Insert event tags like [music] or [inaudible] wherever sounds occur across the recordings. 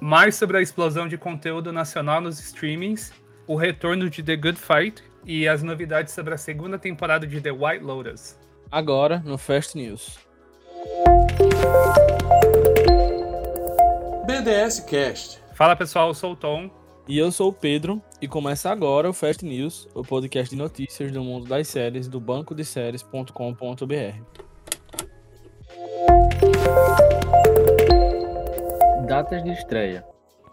mais sobre a explosão de conteúdo nacional nos streamings, o retorno de The Good Fight e as novidades sobre a segunda temporada de The White Lotus. Agora no Fast News. BDS Cast. Fala pessoal, eu sou o Tom. E eu sou o Pedro, e começa agora o Fast News, o podcast de notícias do mundo das séries do banco de séries.com.br. Datas de estreia.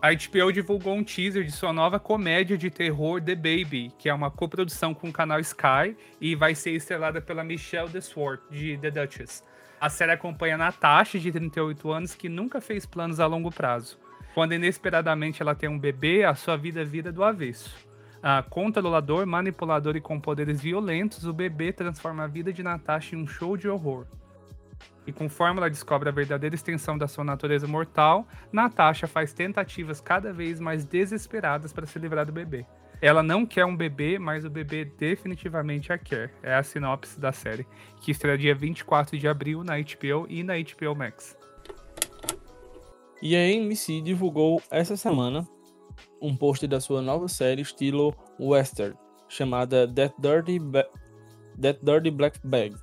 A HBO divulgou um teaser de sua nova comédia de terror The Baby, que é uma coprodução com o canal Sky e vai ser estrelada pela Michelle Deswort, de The Duchess. A série acompanha Natasha, de 38 anos, que nunca fez planos a longo prazo. Quando inesperadamente ela tem um bebê, a sua vida vira do avesso. Ah, controlador, manipulador e com poderes violentos, o bebê transforma a vida de Natasha em um show de horror. E conforme ela descobre a verdadeira extensão da sua natureza mortal, Natasha faz tentativas cada vez mais desesperadas para se livrar do bebê. Ela não quer um bebê, mas o bebê definitivamente a quer. É a sinopse da série, que estreia dia 24 de abril na HBO e na HBO Max. E a AMC divulgou essa semana um post da sua nova série estilo western, chamada That Dirty, ba That Dirty Black Bag,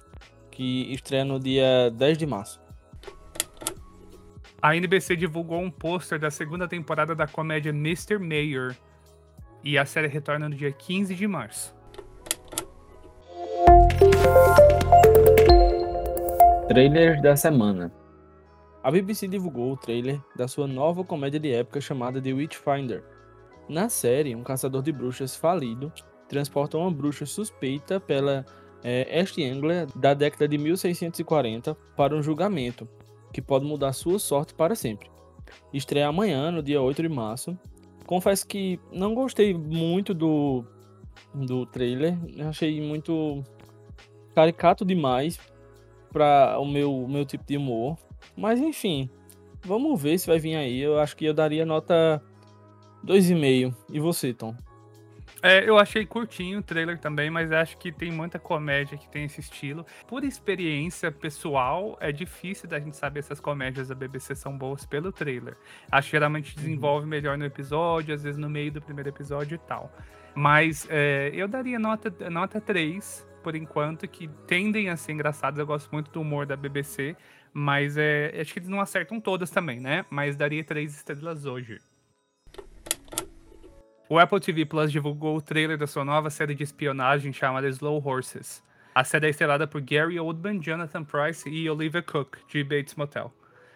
que estreia no dia 10 de março. A NBC divulgou um pôster da segunda temporada da comédia Mr. Mayor, e a série retorna no dia 15 de março. Trailers da semana. A BBC divulgou o trailer da sua nova comédia de época chamada The Witchfinder. Na série, um caçador de bruxas falido transporta uma bruxa suspeita pela é, East Anglia da década de 1640 para um julgamento, que pode mudar sua sorte para sempre. Estreia amanhã, no dia 8 de março. Confesso que não gostei muito do, do trailer, achei muito caricato demais para o meu, meu tipo de humor. Mas enfim, vamos ver se vai vir aí. Eu acho que eu daria nota 2,5. E você, Tom? É, eu achei curtinho o trailer também, mas acho que tem muita comédia que tem esse estilo. Por experiência pessoal, é difícil da gente saber se as comédias da BBC são boas pelo trailer. Acho que geralmente uhum. desenvolve melhor no episódio, às vezes no meio do primeiro episódio e tal. Mas é, eu daria nota, nota 3, por enquanto, que tendem a ser engraçados. Eu gosto muito do humor da BBC, mas é, acho que eles não acertam todas também, né? Mas daria três estrelas hoje. O Apple TV Plus divulgou o trailer da sua nova série de espionagem chamada Slow Horses. A série é estrelada por Gary Oldman, Jonathan Price e Olivia Cook, de Bates Motel.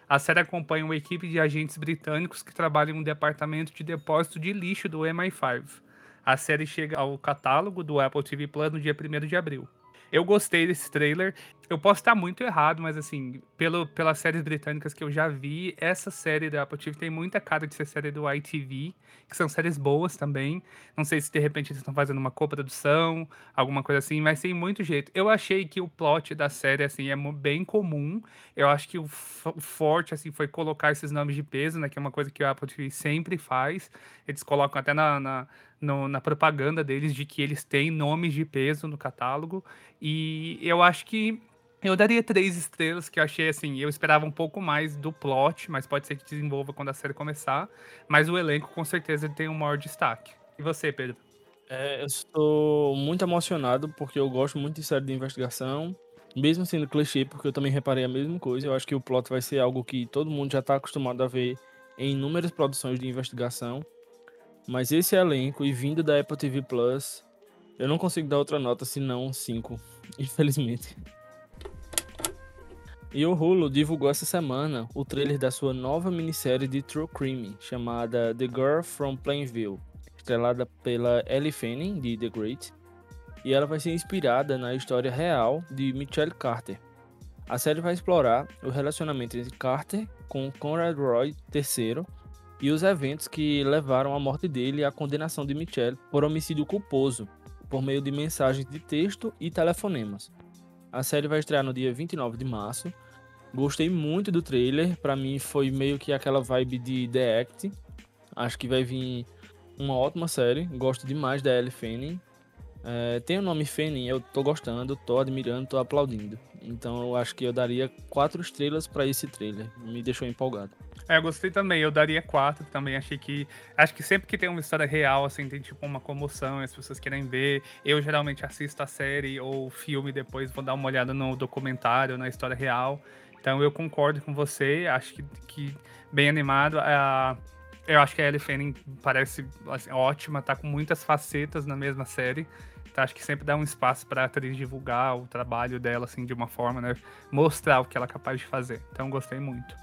A série acompanha uma equipe de agentes britânicos que trabalham em um departamento de depósito de lixo do MI5. A série chega ao catálogo do Apple TV Plus no dia 1 de abril. Eu gostei desse trailer. Eu posso estar muito errado, mas assim, pelo, pelas séries britânicas que eu já vi, essa série da Apple TV tem muita cara de ser série do ITV, que são séries boas também. Não sei se de repente eles estão fazendo uma coprodução, alguma coisa assim, mas tem muito jeito. Eu achei que o plot da série assim é bem comum. Eu acho que o, forte assim foi colocar esses nomes de peso, né, que é uma coisa que a Apple TV sempre faz. Eles colocam até na, na no, na propaganda deles de que eles têm nomes de peso no catálogo. E eu acho que eu daria três estrelas, que eu achei assim, eu esperava um pouco mais do plot, mas pode ser que desenvolva quando a série começar. Mas o elenco com certeza tem um maior destaque. E você, Pedro? É, eu estou muito emocionado porque eu gosto muito de série de investigação. Mesmo sendo clichê, porque eu também reparei a mesma coisa. Eu acho que o plot vai ser algo que todo mundo já está acostumado a ver em inúmeras produções de investigação. Mas esse elenco e vindo da Apple TV Plus, eu não consigo dar outra nota senão 5, [laughs] infelizmente. E o Hulu divulgou essa semana o trailer da sua nova minissérie de True Crime, chamada The Girl from Plainville, estrelada pela Ellie Fanning, de The Great, e ela vai ser inspirada na história real de Michelle Carter. A série vai explorar o relacionamento entre Carter com Conrad Roy III e os eventos que levaram à morte dele e à condenação de Michelle por homicídio culposo, por meio de mensagens de texto e telefonemas. A série vai estrear no dia 29 de março. Gostei muito do trailer, para mim foi meio que aquela vibe de The Act. Acho que vai vir uma ótima série, gosto demais da Ellie Fanning. É, tem o nome Fanning, eu tô gostando, tô admirando, tô aplaudindo. Então eu acho que eu daria quatro estrelas para esse trailer. Me deixou empolgado. É, eu gostei também. Eu daria quatro também. Achei que. Acho que sempre que tem uma história real, assim, tem tipo uma comoção, as pessoas querem ver. Eu geralmente assisto a série ou filme depois, vou dar uma olhada no documentário, na história real. Então eu concordo com você. Acho que, que bem animado. Uh, eu acho que a Ellie Fanning parece assim, ótima, tá com muitas facetas na mesma série. Então acho que sempre dá um espaço para a atriz divulgar o trabalho dela, assim, de uma forma, né? Mostrar o que ela é capaz de fazer. Então gostei muito.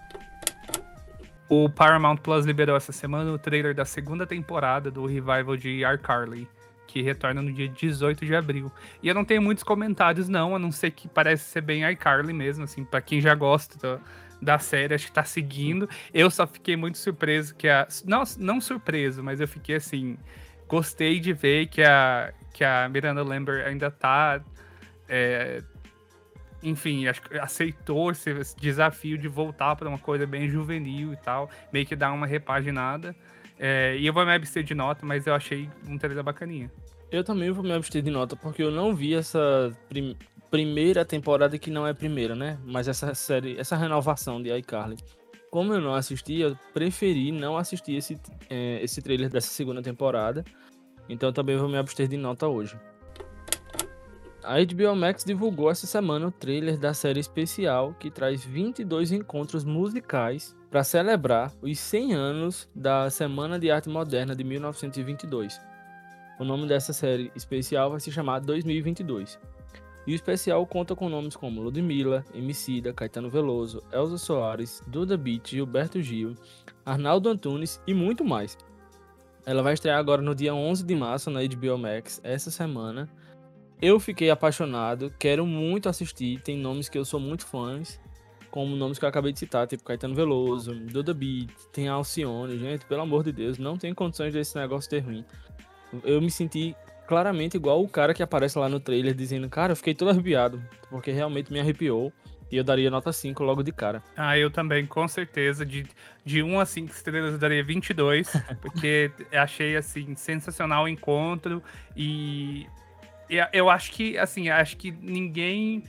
O Paramount Plus liberou essa semana o trailer da segunda temporada do revival de iCarly, que retorna no dia 18 de abril. E eu não tenho muitos comentários, não, a não ser que parece ser bem iCarly mesmo, assim, para quem já gosta da, série, acho que tá seguindo. Eu só fiquei muito surpreso que a. Não, não surpreso, mas eu fiquei assim. Gostei de ver que a, que a Miranda Lambert ainda tá. É, enfim, acho que aceitou esse, desafio de voltar para uma coisa bem juvenil e tal, meio que dar uma repaginada. É, e eu vou me abster de nota, mas eu achei um trailer bacaninha. Eu também vou me abster de nota, porque eu não vi essa prim primeira temporada que não é primeira, né? Mas essa série, essa renovação de iCarly. Como eu não assisti, eu preferi não assistir esse, é, esse trailer dessa segunda temporada. Então também vou me abster de nota hoje. A HBO Max divulgou essa semana o trailer da série especial que traz 22 encontros musicais para celebrar os 100 anos da Semana de Arte Moderna de 1922. O nome dessa série especial vai se chamar 2022. E o especial conta com nomes como Ludmilla, Emicida, Caetano Veloso, Elza Soares, Duda Beat, Gilberto Gil, Arnaldo Antunes e muito mais. Ela vai estrear agora no dia 11 de março na HBO Max, essa semana, eu fiquei apaixonado, quero muito assistir. Tem nomes que eu sou muito fãs, como nomes que eu acabei de citar, tipo Caetano Veloso, Duda Beat, tem Alcione. Gente, pelo amor de Deus, não tem condições desse negócio ter ruim. Eu me senti claramente igual o cara que aparece lá no trailer dizendo: Cara, eu fiquei todo arrepiado, porque realmente me arrepiou. E eu daria nota 5 logo de cara. Ah, eu também, com certeza. De, de 1 a 5 estrelas eu daria 22, [laughs] porque achei, assim, sensacional o encontro. E eu acho que, assim, acho que ninguém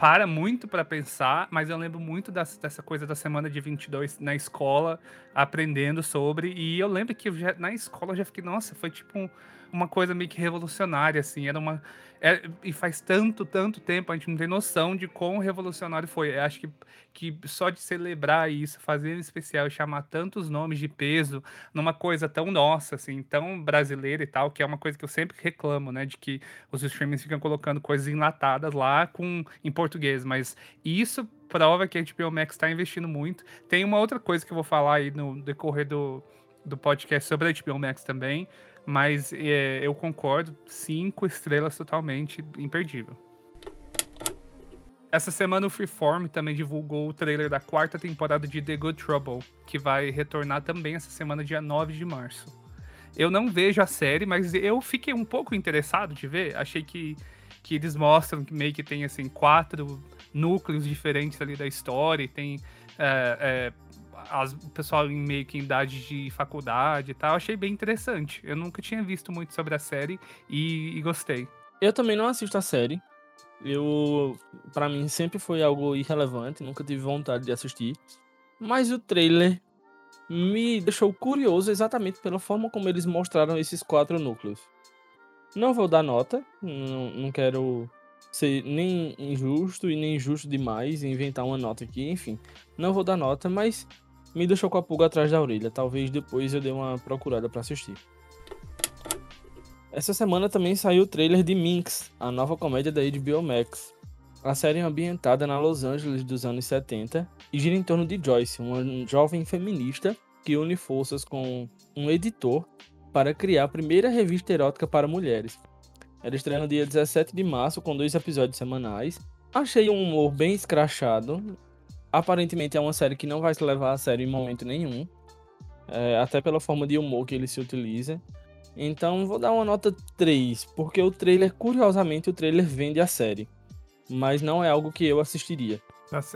para muito para pensar, mas eu lembro muito das, dessa coisa da semana de 22 na escola, aprendendo sobre, e eu lembro que já, na escola eu já fiquei, nossa, foi tipo um, uma coisa meio que revolucionária, assim, era uma é, e faz tanto, tanto tempo, a gente não tem noção de quão revolucionário foi. Eu acho que, que só de celebrar isso, fazer em especial chamar tantos nomes de peso numa coisa tão nossa, assim, tão brasileira e tal, que é uma coisa que eu sempre reclamo, né? De que os streamings ficam colocando coisas enlatadas lá com, em português, mas isso prova que a HBO Max está investindo muito. Tem uma outra coisa que eu vou falar aí no decorrer do, do podcast sobre a HBO Max também, mas é, eu concordo, cinco estrelas totalmente imperdível. Essa semana o Freeform também divulgou o trailer da quarta temporada de The Good Trouble, que vai retornar também essa semana, dia 9 de março. Eu não vejo a série, mas eu fiquei um pouco interessado de ver. Achei que, que eles mostram que meio que tem assim quatro núcleos diferentes ali da história, e tem é, é, as, o pessoal em meio que em idade de faculdade e tal, achei bem interessante. Eu nunca tinha visto muito sobre a série e, e gostei. Eu também não assisto a série. Eu, para mim, sempre foi algo irrelevante, nunca tive vontade de assistir. Mas o trailer me deixou curioso exatamente pela forma como eles mostraram esses quatro núcleos. Não vou dar nota, não, não quero ser nem injusto e nem injusto demais inventar uma nota aqui, enfim. Não vou dar nota, mas me deixou com a pulga atrás da orelha. Talvez depois eu dê uma procurada para assistir. Essa semana também saiu o trailer de Minx, a nova comédia da HBO Max. A série é ambientada na Los Angeles dos anos 70 e gira em torno de Joyce, uma jovem feminista que une forças com um editor para criar a primeira revista erótica para mulheres. Ela estreia no dia 17 de março com dois episódios semanais. Achei um humor bem escrachado, Aparentemente é uma série que não vai se levar a sério em momento nenhum. É, até pela forma de humor que ele se utiliza. Então vou dar uma nota 3, porque o trailer, curiosamente, o trailer vende a série. Mas não é algo que eu assistiria.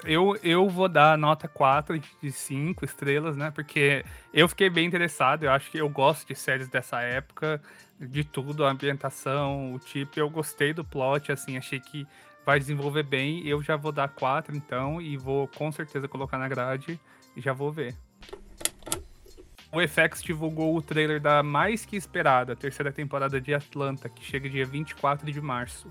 Eu, eu vou dar nota 4 de 5 estrelas, né? Porque eu fiquei bem interessado. Eu acho que eu gosto de séries dessa época, de tudo, a ambientação, o tipo. Eu gostei do plot, assim, achei que vai desenvolver bem. Eu já vou dar 4, então, e vou com certeza colocar na grade e já vou ver. O FX divulgou o trailer da mais que esperada terceira temporada de Atlanta, que chega dia 24 de março.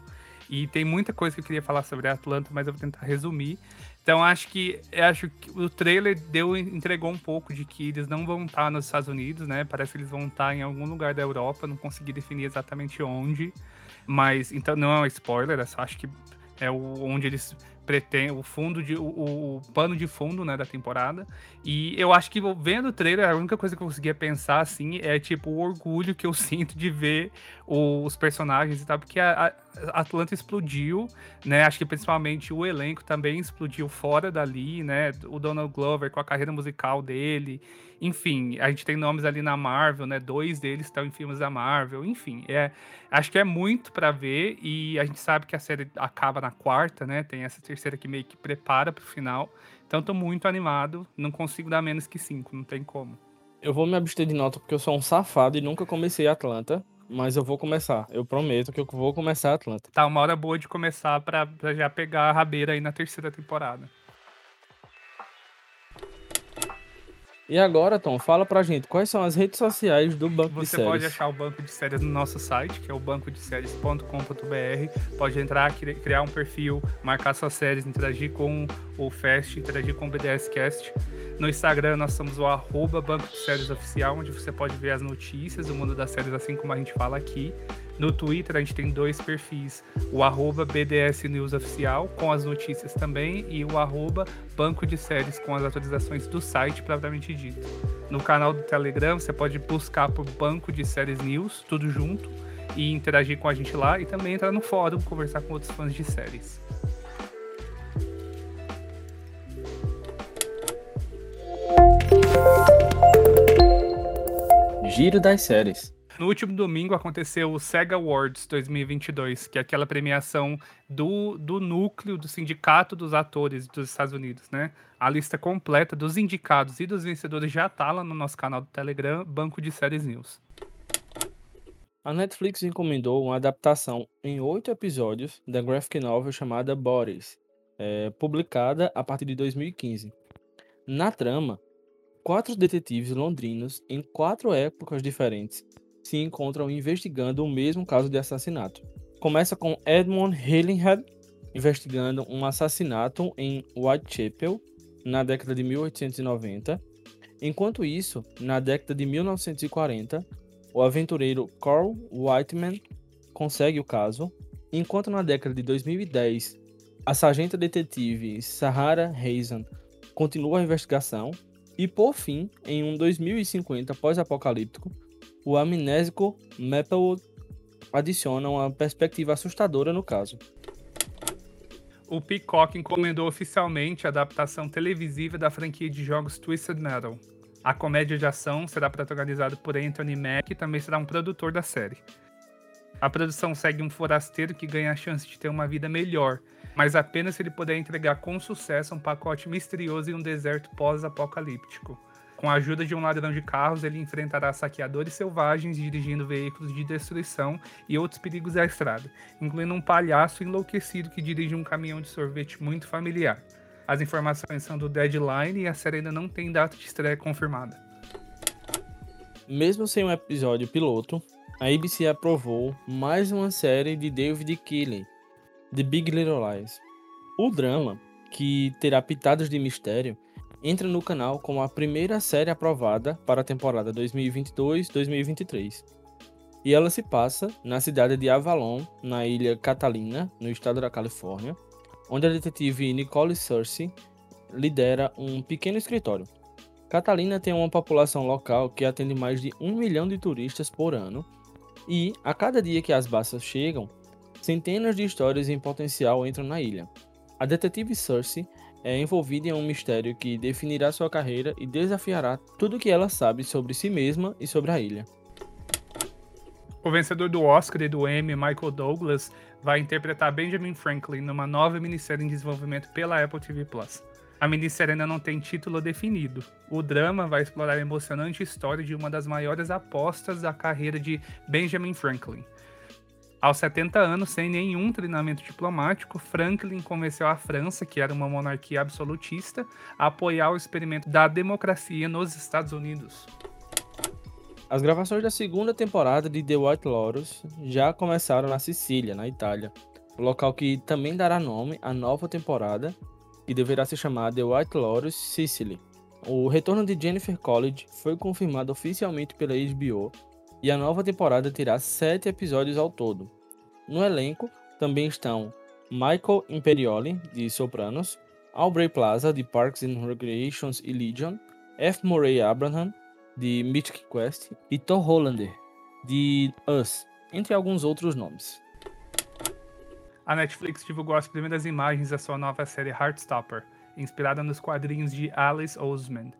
E tem muita coisa que eu queria falar sobre Atlanta, mas eu vou tentar resumir. Então acho que acho que o trailer deu entregou um pouco de que eles não vão estar nos Estados Unidos, né? Parece que eles vão estar em algum lugar da Europa, não consegui definir exatamente onde. Mas então não é um spoiler, é só acho que é o, onde eles pretende o fundo de o, o, pano de fundo né da temporada. E eu acho que vendo o trailer a única coisa que eu conseguia pensar assim é tipo o orgulho que eu [laughs] sinto de ver os personagens e tal porque a, a Atlanta explodiu né acho que principalmente o elenco também explodiu fora dali né o Donald Glover com a carreira musical dele enfim, a gente tem nomes ali na Marvel, né? Dois deles estão em filmes da Marvel. Enfim, é, acho que é muito para ver e a gente sabe que a série acaba na quarta, né? Tem essa terceira que meio que prepara para o final. Então tô muito animado, não consigo dar menos que cinco, não tem como. Eu vou me abster de nota porque eu sou um safado e nunca comecei Atlanta, mas eu vou começar. Eu prometo que eu vou começar Atlanta. Tá uma hora boa de começar para já pegar a rabeira aí na terceira temporada. E agora, Tom, fala pra gente quais são as redes sociais do Banco Você de Séries. Você pode achar o Banco de Séries no nosso site, que é o bancodeséries.com.br. Pode entrar, criar um perfil, marcar suas séries, interagir com o Fest, interagir com o BDScast. No Instagram, nós somos o arroba Banco de Séries Oficial, onde você pode ver as notícias do mundo das séries, assim como a gente fala aqui. No Twitter a gente tem dois perfis, o arroba BDS News Oficial, com as notícias também, e o arroba Banco de Séries com as atualizações do site, propriamente dito. No canal do Telegram você pode buscar por Banco de Séries News, tudo junto, e interagir com a gente lá, e também entrar no fórum, conversar com outros fãs de séries. Giro das séries. No último domingo aconteceu o SEGA Awards 2022, que é aquela premiação do, do núcleo do Sindicato dos Atores dos Estados Unidos, né? A lista completa dos indicados e dos vencedores já tá lá no nosso canal do Telegram, Banco de Séries News. A Netflix encomendou uma adaptação em oito episódios da graphic novel chamada Boris, é, publicada a partir de 2015. Na trama, quatro detetives londrinos em quatro épocas diferentes se encontram investigando o mesmo caso de assassinato. Começa com Edmund Hillinghead investigando um assassinato em Whitechapel na década de 1890. Enquanto isso, na década de 1940, o aventureiro Carl Whiteman consegue o caso, enquanto na década de 2010, a sargenta detetive Sahara Hazen continua a investigação e, por fim, em um 2050 pós-apocalíptico, o amnésico Maplewood adiciona uma perspectiva assustadora no caso. O Peacock encomendou oficialmente a adaptação televisiva da franquia de jogos Twisted Metal. A comédia de ação será protagonizada por Anthony Mack e também será um produtor da série. A produção segue um forasteiro que ganha a chance de ter uma vida melhor, mas apenas se ele puder entregar com sucesso um pacote misterioso em um deserto pós-apocalíptico. Com a ajuda de um ladrão de carros, ele enfrentará saqueadores selvagens dirigindo veículos de destruição e outros perigos da estrada, incluindo um palhaço enlouquecido que dirige um caminhão de sorvete muito familiar. As informações são do Deadline e a série ainda não tem data de estreia confirmada. Mesmo sem um episódio piloto, a ABC aprovou mais uma série de David Keeley, The Big Little Lies. O drama, que terá pitadas de mistério, entra no canal como a primeira série aprovada para a temporada 2022-2023. E ela se passa na cidade de Avalon, na ilha Catalina, no estado da Califórnia, onde a detetive Nicole Searcy lidera um pequeno escritório. Catalina tem uma população local que atende mais de um milhão de turistas por ano, e a cada dia que as baças chegam, centenas de histórias em potencial entram na ilha. A detetive Cersei é envolvida em um mistério que definirá sua carreira e desafiará tudo o que ela sabe sobre si mesma e sobre a ilha. O vencedor do Oscar e do Emmy, Michael Douglas, vai interpretar Benjamin Franklin numa nova minissérie em desenvolvimento pela Apple TV Plus. A minissérie ainda não tem título definido. O drama vai explorar a emocionante história de uma das maiores apostas da carreira de Benjamin Franklin. Aos 70 anos, sem nenhum treinamento diplomático, Franklin convenceu a França, que era uma monarquia absolutista, a apoiar o experimento da democracia nos Estados Unidos. As gravações da segunda temporada de The White Lotus já começaram na Sicília, na Itália, local que também dará nome à nova temporada, que deverá se chamar The White Lotus Sicily. O retorno de Jennifer College foi confirmado oficialmente pela HBO e a nova temporada terá sete episódios ao todo. No elenco também estão Michael Imperioli, de Sopranos, Aubrey Plaza, de Parks and Recreations e Legion, F. Murray Abraham, de Mythic Quest, e Thor Hollander, de Us, entre alguns outros nomes. A Netflix divulgou as primeiras imagens da sua nova série Heartstopper, inspirada nos quadrinhos de Alice Oseman.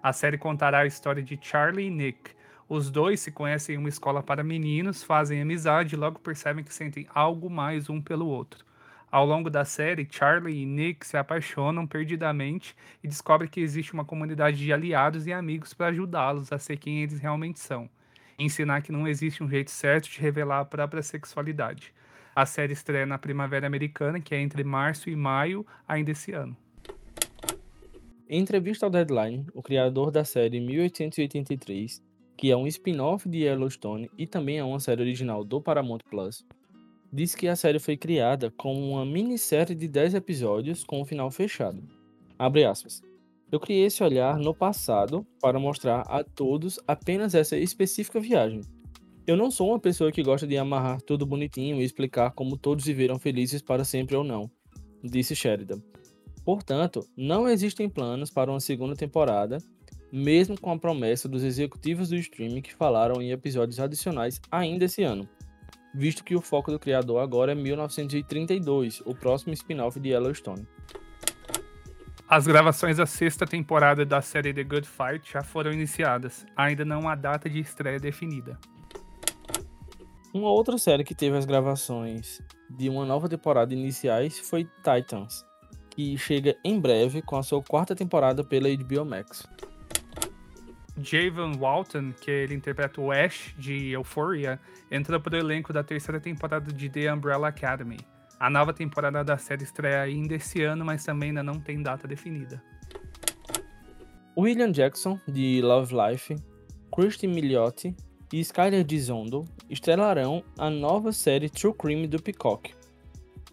A série contará a história de Charlie e Nick. Os dois se conhecem em uma escola para meninos, fazem amizade e logo percebem que sentem algo mais um pelo outro. Ao longo da série, Charlie e Nick se apaixonam perdidamente e descobrem que existe uma comunidade de aliados e amigos para ajudá-los a ser quem eles realmente são. Ensinar que não existe um jeito certo de revelar a própria sexualidade. A série estreia na Primavera Americana, que é entre março e maio ainda esse ano. Em entrevista ao Deadline, o criador da série 1883, que é um spin-off de Yellowstone e também é uma série original do Paramount Plus, diz que a série foi criada como uma minissérie de 10 episódios com um final fechado. Abre aspas. Eu criei esse olhar no passado para mostrar a todos apenas essa específica viagem. Eu não sou uma pessoa que gosta de amarrar tudo bonitinho e explicar como todos viveram felizes para sempre ou não, disse Sheridan. Portanto, não existem planos para uma segunda temporada, mesmo com a promessa dos executivos do streaming que falaram em episódios adicionais ainda esse ano visto que o foco do criador agora é 1932, o próximo spin-off de Yellowstone. As gravações da sexta temporada da série The Good Fight já foram iniciadas, ainda não há data de estreia definida. Uma outra série que teve as gravações de uma nova temporada iniciais foi Titans, que chega em breve com a sua quarta temporada pela HBO Max. Javon Walton, que ele interpreta o Ash de Euphoria, entra para o elenco da terceira temporada de The Umbrella Academy. A nova temporada da série estreia ainda esse ano, mas também ainda não tem data definida. William Jackson, de Love Life, Christy Milioti e Skyler Gisondo estrelarão a nova série True Crime do Peacock.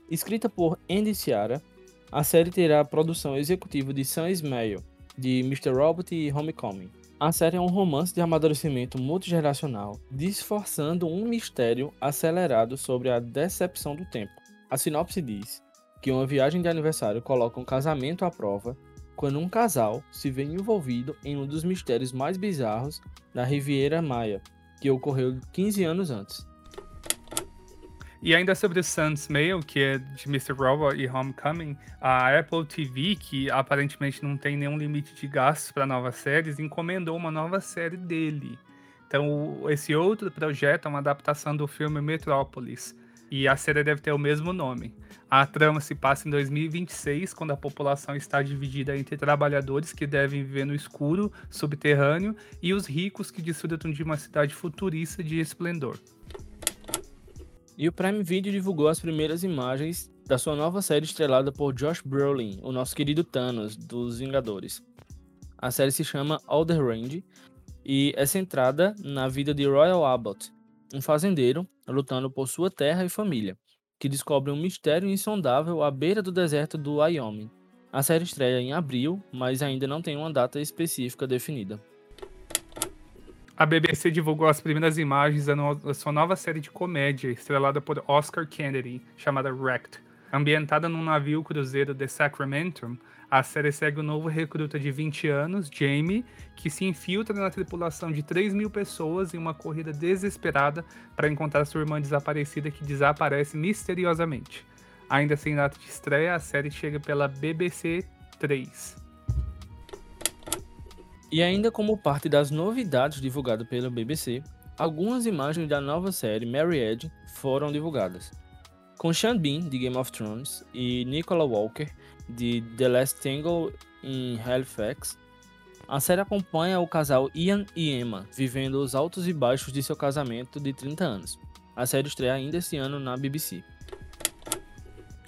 Escrita por Andy Ciara, a série terá a produção executiva de Sam Ismail, de Mr. Robot e Homecoming. A série é um romance de amadurecimento multigeracional, disforçando um mistério acelerado sobre a decepção do tempo. A sinopse diz que uma viagem de aniversário coloca um casamento à prova quando um casal se vê envolvido em um dos mistérios mais bizarros da Riviera Maia, que ocorreu 15 anos antes. E ainda sobre o Sun's Mail, que é de Mr. Robot e Homecoming, a Apple TV, que aparentemente não tem nenhum limite de gastos para novas séries, encomendou uma nova série dele. Então, esse outro projeto é uma adaptação do filme Metrópolis, e a série deve ter o mesmo nome. A trama se passa em 2026, quando a população está dividida entre trabalhadores que devem viver no escuro, subterrâneo, e os ricos que desfrutam de uma cidade futurista de esplendor. E o Prime Video divulgou as primeiras imagens da sua nova série estrelada por Josh Brolin, o nosso querido Thanos dos Vingadores. A série se chama the Range e é centrada na vida de Royal Abbott, um fazendeiro lutando por sua terra e família, que descobre um mistério insondável à beira do deserto do Wyoming. A série estreia em abril, mas ainda não tem uma data específica definida. A BBC divulgou as primeiras imagens da, no da sua nova série de comédia, estrelada por Oscar Kennedy, chamada Wrecked. Ambientada num navio cruzeiro de Sacramento, a série segue o novo recruta de 20 anos, Jamie, que se infiltra na tripulação de 3 mil pessoas em uma corrida desesperada para encontrar sua irmã desaparecida que desaparece misteriosamente. Ainda sem data de estreia, a série chega pela BBC 3. E ainda como parte das novidades divulgadas pela BBC, algumas imagens da nova série Mary Ed foram divulgadas. Com Sean Bean, de Game of Thrones, e Nicola Walker, de The Last Tangle em Halifax, a série acompanha o casal Ian e Emma, vivendo os altos e baixos de seu casamento de 30 anos. A série estreia ainda esse ano na BBC.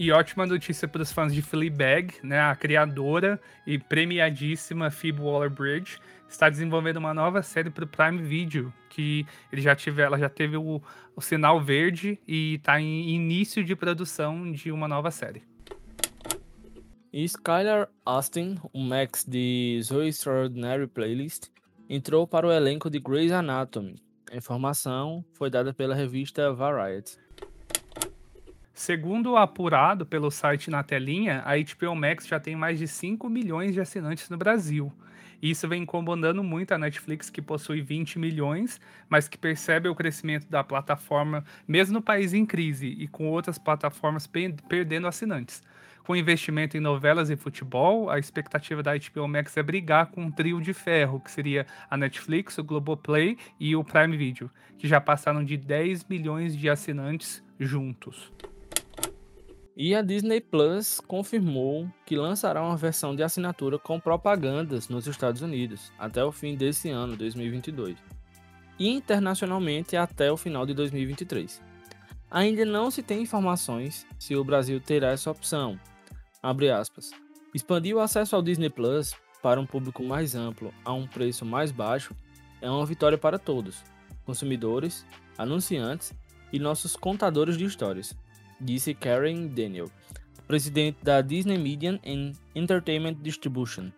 E ótima notícia para os fãs de Fleabag, né? A criadora e premiadíssima Phoebe Waller-Bridge está desenvolvendo uma nova série para o Prime Video, que ele já tive, ela já teve o, o sinal verde e está em início de produção de uma nova série. E Skylar Austin, o Max de Zoe Extraordinary Playlist, entrou para o elenco de Grey's Anatomy. A informação foi dada pela revista Variety. Segundo apurado pelo site Na Telinha, a HBO Max já tem mais de 5 milhões de assinantes no Brasil. Isso vem incomodando muito a Netflix, que possui 20 milhões, mas que percebe o crescimento da plataforma, mesmo no país em crise, e com outras plataformas perdendo assinantes. Com investimento em novelas e futebol, a expectativa da HBO Max é brigar com um trio de ferro, que seria a Netflix, o Globoplay e o Prime Video, que já passaram de 10 milhões de assinantes juntos. E a Disney Plus confirmou que lançará uma versão de assinatura com propagandas nos Estados Unidos até o fim desse ano, 2022, e internacionalmente até o final de 2023. Ainda não se tem informações se o Brasil terá essa opção. Expandir o acesso ao Disney Plus para um público mais amplo a um preço mais baixo é uma vitória para todos, consumidores, anunciantes e nossos contadores de histórias disse Karen Daniel, presidente da Disney Media and Entertainment Distribution.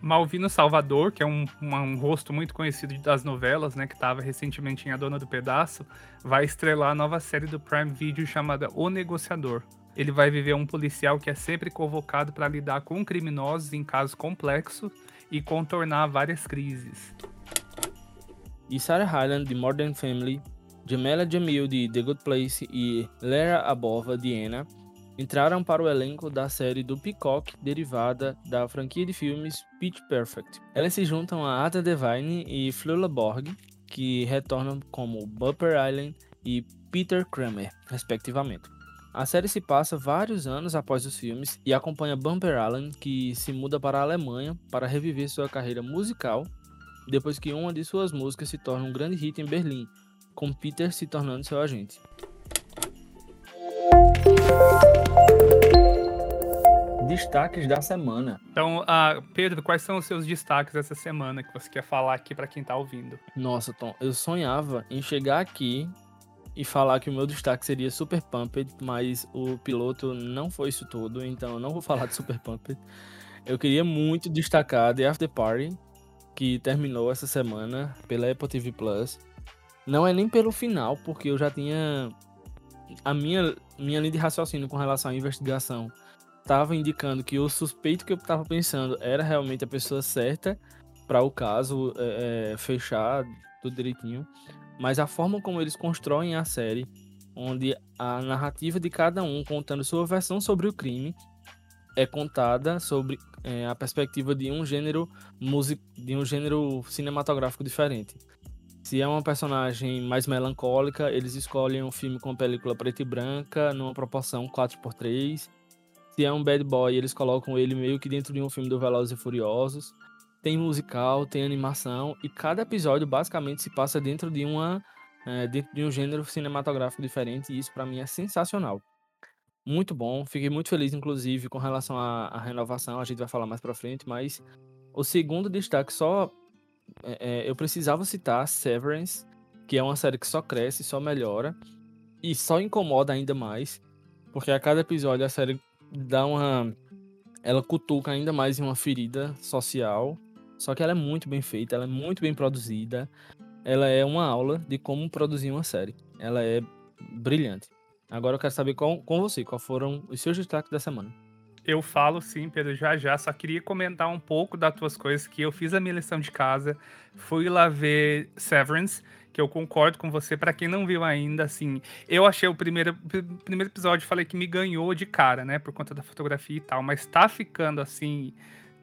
Malvino Salvador, que é um, um, um, rosto muito conhecido das novelas, né, que estava recentemente em A Dona do Pedaço, vai estrelar a nova série do Prime Video chamada O Negociador. Ele vai viver um policial que é sempre convocado para lidar com criminosos em casos complexos e contornar várias crises. E Sarah Hyland, de Modern Family, Jamela Jamil de The Good Place e Lara Abova de Anna entraram para o elenco da série do Peacock derivada da franquia de filmes Pitch Perfect. Elas se juntam a Ada Devine e Flula Borg, que retornam como Bupper Island e Peter Kramer, respectivamente. A série se passa vários anos após os filmes e acompanha Bumper Allen, que se muda para a Alemanha para reviver sua carreira musical depois que uma de suas músicas se torna um grande hit em Berlim, com Peter se tornando seu agente. Destaques da semana. Então, uh, Pedro, quais são os seus destaques dessa semana que você quer falar aqui para quem tá ouvindo? Nossa, Tom, eu sonhava em chegar aqui e falar que o meu destaque seria Super Pumped, mas o piloto não foi isso tudo, então eu não vou falar de [laughs] Super Pumped. Eu queria muito destacar The After Party, que terminou essa semana pela Apple TV Plus. Não é nem pelo final, porque eu já tinha. A minha, minha linha de raciocínio com relação à investigação estava indicando que o suspeito que eu estava pensando era realmente a pessoa certa para o caso é, é, fechar tudo direitinho. Mas a forma como eles constroem a série, onde a narrativa de cada um contando sua versão sobre o crime é contada sobre é, a perspectiva de um gênero music, de um gênero cinematográfico diferente. Se é uma personagem mais melancólica, eles escolhem um filme com película preta e branca, numa proporção 4x3. Se é um bad boy, eles colocam ele meio que dentro de um filme do Velozes e Furiosos. Tem musical, tem animação, e cada episódio basicamente se passa dentro de uma é, dentro de um gênero cinematográfico diferente, e isso para mim é sensacional. Muito bom, fiquei muito feliz, inclusive, com relação à, à renovação, a gente vai falar mais pra frente, mas o segundo destaque só é, é, eu precisava citar Severance, que é uma série que só cresce, só melhora e só incomoda ainda mais, porque a cada episódio a série dá uma ela cutuca ainda mais em uma ferida social, só que ela é muito bem feita, ela é muito bem produzida, ela é uma aula de como produzir uma série. Ela é brilhante. Agora eu quero saber com, com você, quais foram os seus destaques da semana. Eu falo sim, Pedro, já já. Só queria comentar um pouco das tuas coisas que eu fiz a minha lição de casa. Fui lá ver Severance, que eu concordo com você. Para quem não viu ainda, assim, eu achei o primeiro, primeiro episódio, falei que me ganhou de cara, né? Por conta da fotografia e tal. Mas tá ficando assim.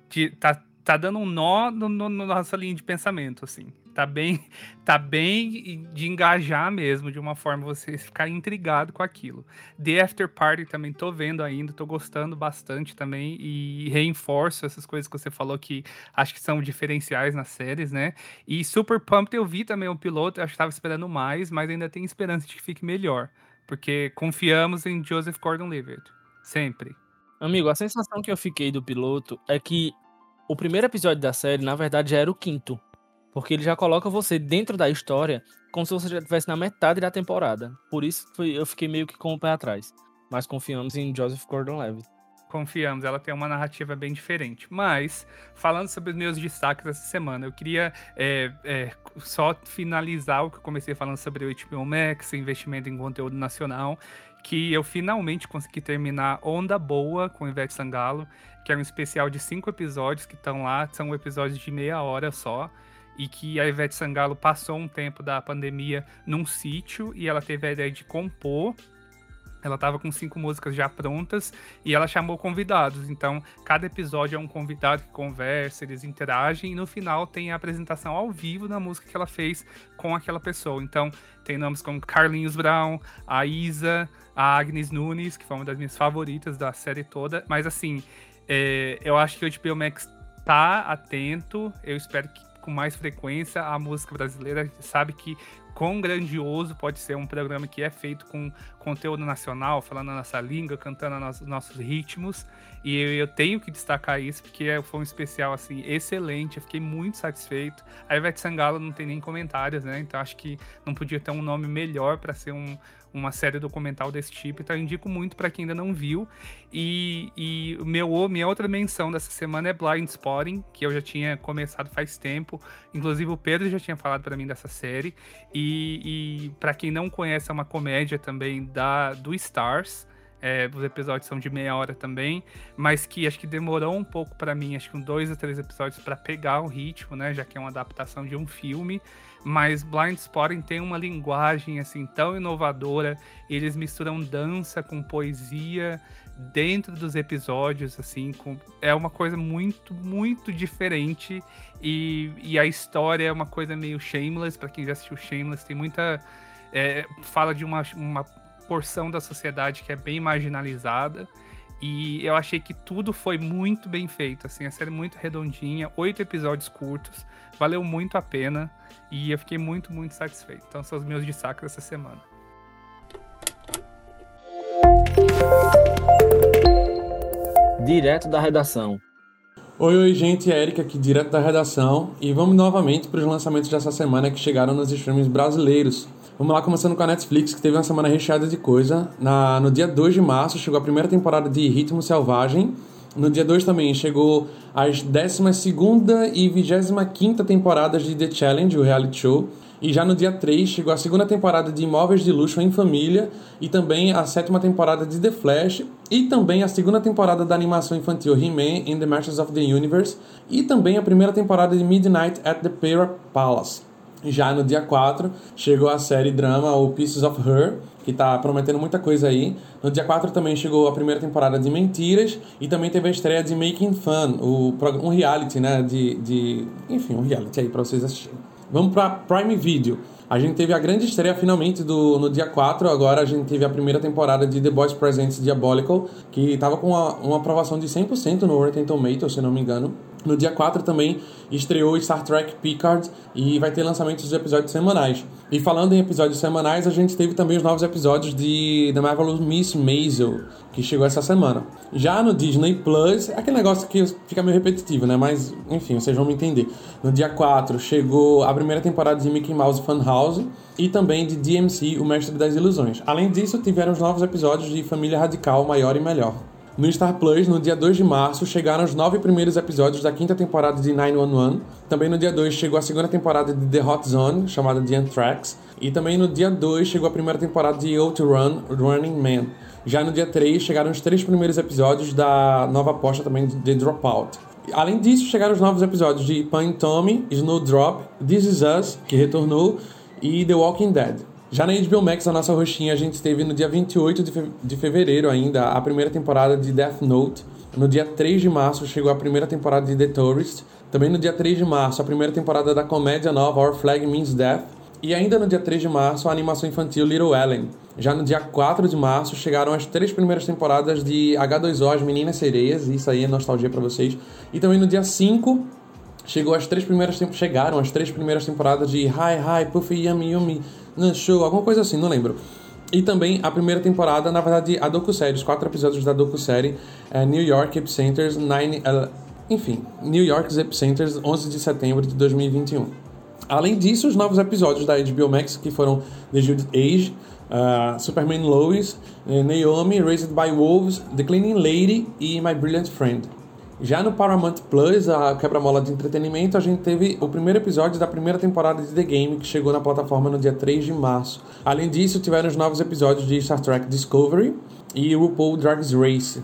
De, tá tá dando um nó no, no, no nossa linha de pensamento, assim. Tá bem, [laughs] tá bem de engajar mesmo, de uma forma você ficar intrigado com aquilo. The After Party também tô vendo ainda, tô gostando bastante também e reforço essas coisas que você falou que acho que são diferenciais nas séries, né? E Super Pumped eu vi também o piloto, acho que tava esperando mais, mas ainda tem esperança de que fique melhor, porque confiamos em Joseph Gordon-Levitt, sempre. Amigo, a sensação que eu fiquei do piloto é que o primeiro episódio da série, na verdade, já era o quinto. Porque ele já coloca você dentro da história como se você já estivesse na metade da temporada. Por isso eu fiquei meio que com o pé atrás. Mas confiamos em Joseph Gordon-Levitt. Confiamos, ela tem uma narrativa bem diferente. Mas, falando sobre os meus destaques essa semana, eu queria é, é, só finalizar o que eu comecei falando sobre o HBO Max, investimento em conteúdo nacional, que eu finalmente consegui terminar Onda Boa com Ivete Sangalo, que é um especial de cinco episódios que estão lá, são episódios de meia hora só e que a Ivete Sangalo passou um tempo da pandemia num sítio e ela teve a ideia de compor. Ela estava com cinco músicas já prontas e ela chamou convidados. Então, cada episódio é um convidado que conversa, eles interagem e no final tem a apresentação ao vivo da música que ela fez com aquela pessoa. Então, tem nomes como Carlinhos Brown, a Isa, a Agnes Nunes, que foi uma das minhas favoritas da série toda. Mas, assim, é, eu acho que o HBO Max tá atento. Eu espero que com mais frequência a música brasileira. Sabe que quão grandioso pode ser um programa que é feito com conteúdo nacional, falando a nossa língua, cantando os nossos ritmos. E eu, eu, tenho que destacar isso, porque foi um especial, assim, excelente. Eu fiquei muito satisfeito. A Ivete Sangalo não tem nem comentários, né? Então acho que não podia ter um nome melhor para ser um, uma série documental desse tipo, então indico muito para quem ainda não viu. E, e meu, minha outra menção dessa semana é Blind Spotting, que eu já tinha começado faz tempo. Inclusive o Pedro já tinha falado para mim dessa série. E, e para quem não conhece, é uma comédia também da do Stars. É, os episódios são de meia hora também, mas que acho que demorou um pouco para mim, acho que um dois ou três episódios para pegar o ritmo, né? Já que é uma adaptação de um filme mas Blind Spotting tem uma linguagem assim tão inovadora. Eles misturam dança com poesia dentro dos episódios, assim, com, é uma coisa muito, muito diferente. E, e a história é uma coisa meio Shameless, para quem já assistiu Shameless, tem muita. É, fala de uma, uma porção da sociedade que é bem marginalizada. E eu achei que tudo foi muito bem feito, assim, a série muito redondinha, oito episódios curtos, valeu muito a pena e eu fiquei muito, muito satisfeito. Então são os meus destaques dessa semana. Direto da redação. Oi, oi, gente, é Erika aqui, direto da redação, e vamos novamente para os lançamentos dessa semana que chegaram nos streams brasileiros. Vamos lá, começando com a Netflix, que teve uma semana recheada de coisa. Na, no dia 2 de março chegou a primeira temporada de Ritmo Selvagem. No dia 2 também chegou as 12 e 25 temporadas de The Challenge, o reality show. E já no dia 3 chegou a segunda temporada de Imóveis de Luxo em Família e também a sétima temporada de The Flash e também a segunda temporada da animação infantil He-Man in the Masters of the Universe e também a primeira temporada de Midnight at the Pera Palace. Já no dia 4 chegou a série drama O Pieces of Her, que está prometendo muita coisa aí. No dia 4 também chegou a primeira temporada de Mentiras e também teve a estreia de Making Fun, o, um reality, né? De, de. Enfim, um reality aí para vocês assistirem. Vamos para Prime Video. A gente teve a grande estreia finalmente do, no dia 4, agora a gente teve a primeira temporada de The Boys Presents Diabolical, que estava com uma, uma aprovação de 100% no Rotten Tomatoes, se não me engano. No dia 4 também estreou Star Trek Picard e vai ter lançamentos de episódios semanais. E falando em episódios semanais, a gente teve também os novos episódios de The Marvelous Miss Maisel, que chegou essa semana. Já no Disney Plus, é aquele negócio que fica meio repetitivo, né? Mas, enfim, vocês vão me entender. No dia 4 chegou a primeira temporada de Mickey Mouse Funhouse e também de DMC, O Mestre das Ilusões. Além disso, tiveram os novos episódios de Família Radical Maior e Melhor. No Star Plus, no dia 2 de março, chegaram os nove primeiros episódios da quinta temporada de 911. Também no dia 2 chegou a segunda temporada de The Hot Zone, chamada The Anthrax. E também no dia 2 chegou a primeira temporada de Outrun, Running Man. Já no dia 3 chegaram os três primeiros episódios da nova aposta também de The Dropout. Além disso, chegaram os novos episódios de Pine Tommy, Snowdrop, This Is Us, que retornou, e The Walking Dead. Já na HBO Max, a nossa roxinha, a gente teve no dia 28 de, fe de fevereiro ainda a primeira temporada de Death Note. No dia 3 de março chegou a primeira temporada de The Tourist. Também no dia 3 de março, a primeira temporada da comédia nova Our Flag Means Death. E ainda no dia 3 de março, a animação infantil Little Ellen. Já no dia 4 de março, chegaram as três primeiras temporadas de H2O, As Meninas Sereias. Isso aí é nostalgia para vocês. E também no dia 5, chegou as três primeiras chegaram as três primeiras temporadas de Hi Hi Puffy Yummy Yummy no Show, alguma coisa assim, não lembro. E também a primeira temporada, na verdade, a docu-série, os quatro episódios da docu-série é New York Epicenters, Nine, uh, enfim, New York's Epicenters, 11 de setembro de 2021. Além disso, os novos episódios da HBO Max, que foram The Judith Age, uh, Superman Lois, uh, Naomi, Raised by Wolves, The Cleaning Lady e My Brilliant Friend. Já no Paramount Plus, a quebra-mola de entretenimento, a gente teve o primeiro episódio da primeira temporada de The Game, que chegou na plataforma no dia 3 de março. Além disso, tiveram os novos episódios de Star Trek Discovery e RuPaul Drag Race.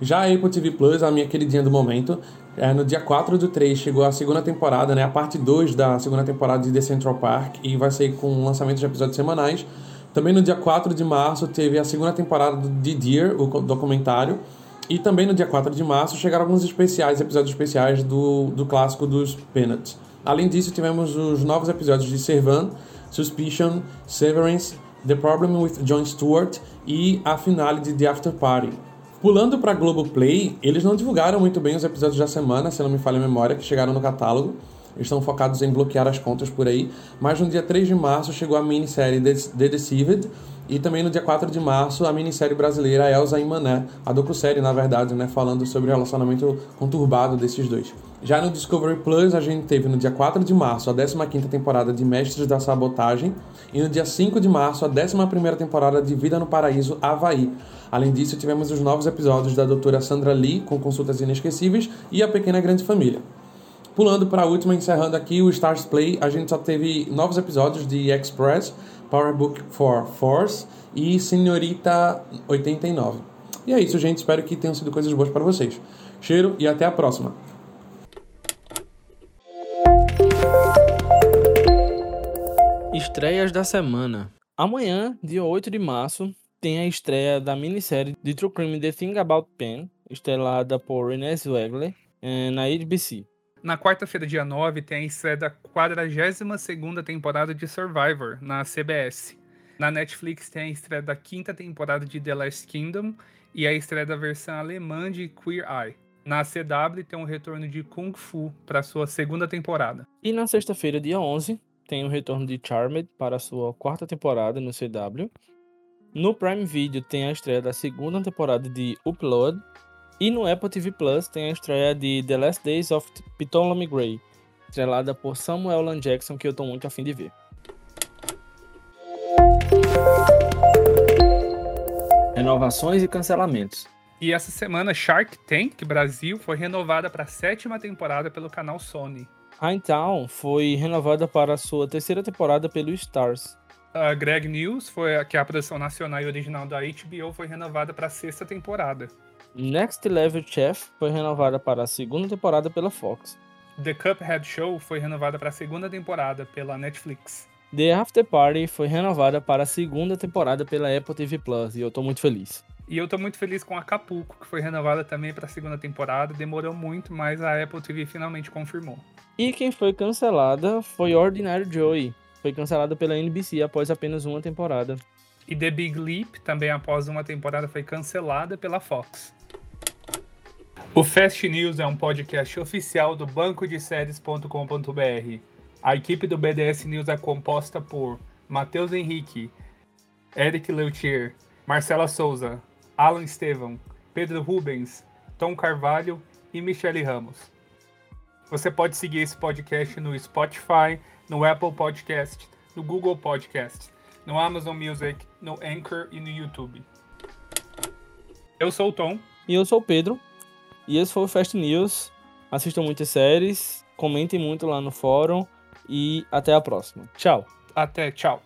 Já a Apple TV Plus, a minha queridinha do momento, é, no dia 4 do 3 chegou a segunda temporada, né, a parte 2 da segunda temporada de The Central Park, e vai sair com lançamento de episódios semanais. Também no dia 4 de março teve a segunda temporada de Dear, o documentário, e também no dia 4 de março chegaram alguns especiais, episódios especiais do, do clássico dos Peanuts. Além disso, tivemos os novos episódios de Servan, Suspicion, Severance, The Problem with Jon Stewart e a finale de The After Party. Pulando para Globoplay, eles não divulgaram muito bem os episódios da semana, se não me falha a memória, que chegaram no catálogo. Estão focados em bloquear as contas por aí. Mas no dia 3 de março chegou a minissérie The Deceived, e também no dia 4 de março, a minissérie brasileira Elsa e Mané, a docu-série, na verdade, né, falando sobre o relacionamento conturbado desses dois. Já no Discovery Plus, a gente teve no dia 4 de março a 15ª temporada de Mestres da Sabotagem e no dia 5 de março a 11ª temporada de Vida no Paraíso Havaí. Além disso, tivemos os novos episódios da doutora Sandra Lee, com consultas inesquecíveis, e a Pequena Grande Família. Pulando para a última, encerrando aqui o Stars Play, a gente só teve novos episódios de Express, Powerbook for Force e Senhorita 89. E é isso, gente. Espero que tenham sido coisas boas para vocês. Cheiro e até a próxima. Estreias da semana. Amanhã, dia 8 de março, tem a estreia da minissérie de True Crime The Thing About Pen, estrelada por Renée Zellweger, eh, na ABC. Na quarta-feira, dia 9, tem a estreia da 42ª temporada de Survivor, na CBS. Na Netflix tem a estreia da quinta temporada de The Last Kingdom e a estreia da versão alemã de Queer Eye. Na CW tem o retorno de Kung Fu para sua segunda temporada. E na sexta-feira, dia 11, tem o retorno de Charmed para sua quarta temporada no CW. No Prime Video tem a estreia da segunda temporada de Upload e no Apple TV Plus tem a estreia de The Last Days of Ptolemy Gray, estrelada por Samuel L. Jackson, que eu tô muito afim de ver. Renovações e cancelamentos. E essa semana Shark Tank Brasil foi renovada para a sétima temporada pelo canal Sony. Hightown foi renovada para a sua terceira temporada pelo Stars. A Greg News, foi, que é a produção nacional e original da HBO, foi renovada para a sexta temporada. Next Level Chef foi renovada para a segunda temporada pela Fox. The Cuphead Show foi renovada para a segunda temporada pela Netflix. The After Party foi renovada para a segunda temporada pela Apple TV Plus e eu tô muito feliz. E eu tô muito feliz com Acapulco, que foi renovada também para a segunda temporada. Demorou muito, mas a Apple TV finalmente confirmou. E quem foi cancelada foi Ordinary Joey. Foi cancelada pela NBC após apenas uma temporada. E The Big Leap, também após uma temporada, foi cancelada pela Fox. O Fast News é um podcast oficial do banco de séries.com.br. A equipe do BDS News é composta por Matheus Henrique, Eric Leutier, Marcela Souza, Alan Estevam, Pedro Rubens, Tom Carvalho e Michele Ramos. Você pode seguir esse podcast no Spotify, no Apple Podcast, no Google Podcast, no Amazon Music, no Anchor e no YouTube. Eu sou o Tom. E eu sou o Pedro. E esse foi o Fast News. Assistam muitas séries, comentem muito lá no fórum e até a próxima. Tchau. Até, tchau.